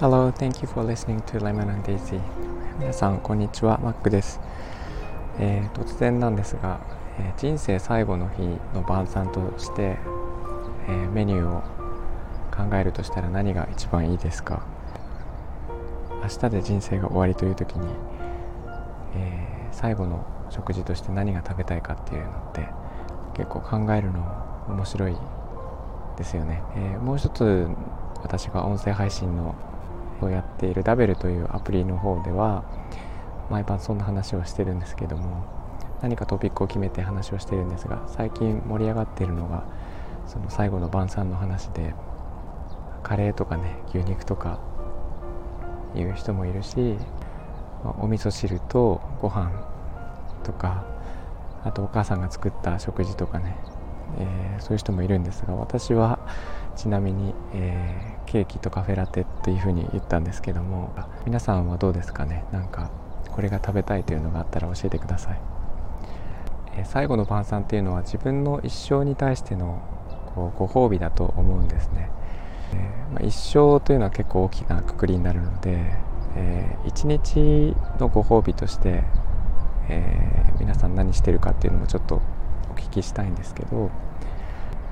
Hello, thank you for listening to Lemon and Daisy. 皆さんこんにちは。マックです、えー、突然なんですが、えー、人生最後の日の晩餐として、えー、メニューを考えるとしたら何が一番いいですか？明日で人生が終わりという時に、え最後の食事として何が食べたいかっていうのって結構考えるの面白いですよね、えもう一つ私が音声配信のをやっているダベルというアプリの方では毎晩そんな話をしてるんですけども何かトピックを決めて話をしてるんですが最近盛り上がっているのがその最後の晩餐の話でカレーとかね牛肉とかいう人もいるし、お味噌汁とご飯とかあとお母さんが作った食事とかね、えー、そういう人もいるんですが私はちなみに、えー、ケーキとカフェラテというふうに言ったんですけども皆さんはどうですかね？なんかこれが食べたいというのがあったら教えてください、えー、最後の晩餐っていうのは自分の一生に対してのこうご褒美だと思うんですね、え、まあ、一生というのは結構大きなくくりになるので、えー、一日のご褒美として、え皆さん何してるかっていうのもちょっとお聞きしたいんですけど、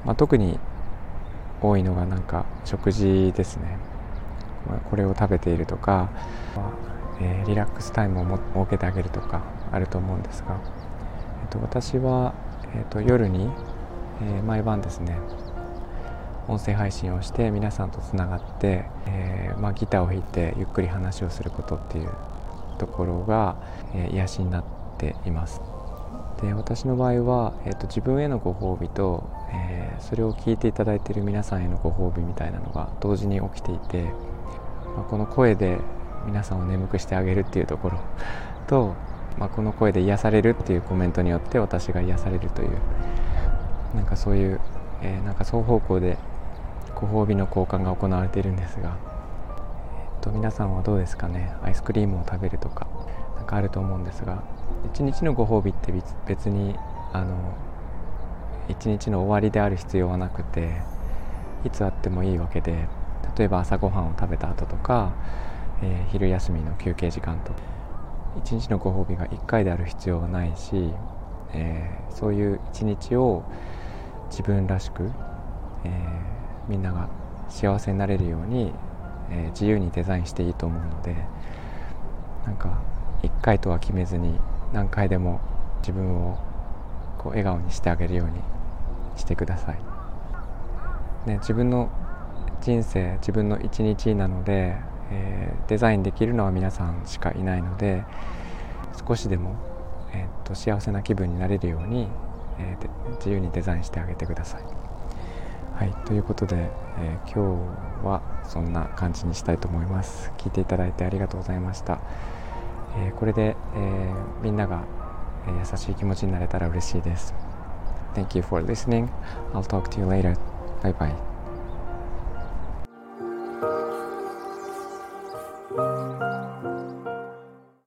まあ、特に多いのがなんか食事ですね。これを食べているとか、えー、リラックスタイムを設けてあげるとかあると思うんですが、えっと、私は、えっと、夜に、えー、毎晩ですね音声配信をして皆さんとつながって、えー、まあ、ギターを弾いてゆっくり話をすることっていうところが、え癒しになってています。で私の場合は、えーと、自分へのご褒美と、えー、それを聞いていただいている皆さんへのご褒美みたいなのが同時に起きていて、まあ、この声で皆さんを眠くしてあげるっていうところと、まあ、この声で癒されるっていうコメントによって私が癒されるというなんかそういう、えー、なんか双方向でご褒美の交換が行われているんですが、えーと皆さんはどうですかね？アイスクリームを食べるとかんかあると思うんですが一日のご褒美って別にあの一日の終わりである必要はなくていつあってもいいわけで例えば朝ごはんを食べた後とか、えー、昼休みの休憩時間と一日のご褒美が1回である必要はないし、えー、そういう一日を自分らしく、えー、みんなが幸せになれるように、え自由にデザインしていいと思うのでなんか1回とは決めずに何回でも自分をこう笑顔にしてあげるようにしてください、ね、自分の人生自分の一日なので、えー、デザインできるのは皆さんしかいないので少しでも、えー、っと幸せな気分になれるように、えー、自由にデザインしてあげてください。はい、ということで、えー、今日はそんな感じにしたいと思います。聞いていただいてありがとうございました。えー、これで、えー、みんなが、えー、優しい気持ちになれたら嬉しいです。Thank you for listening. I'll talk to you later. Bye bye.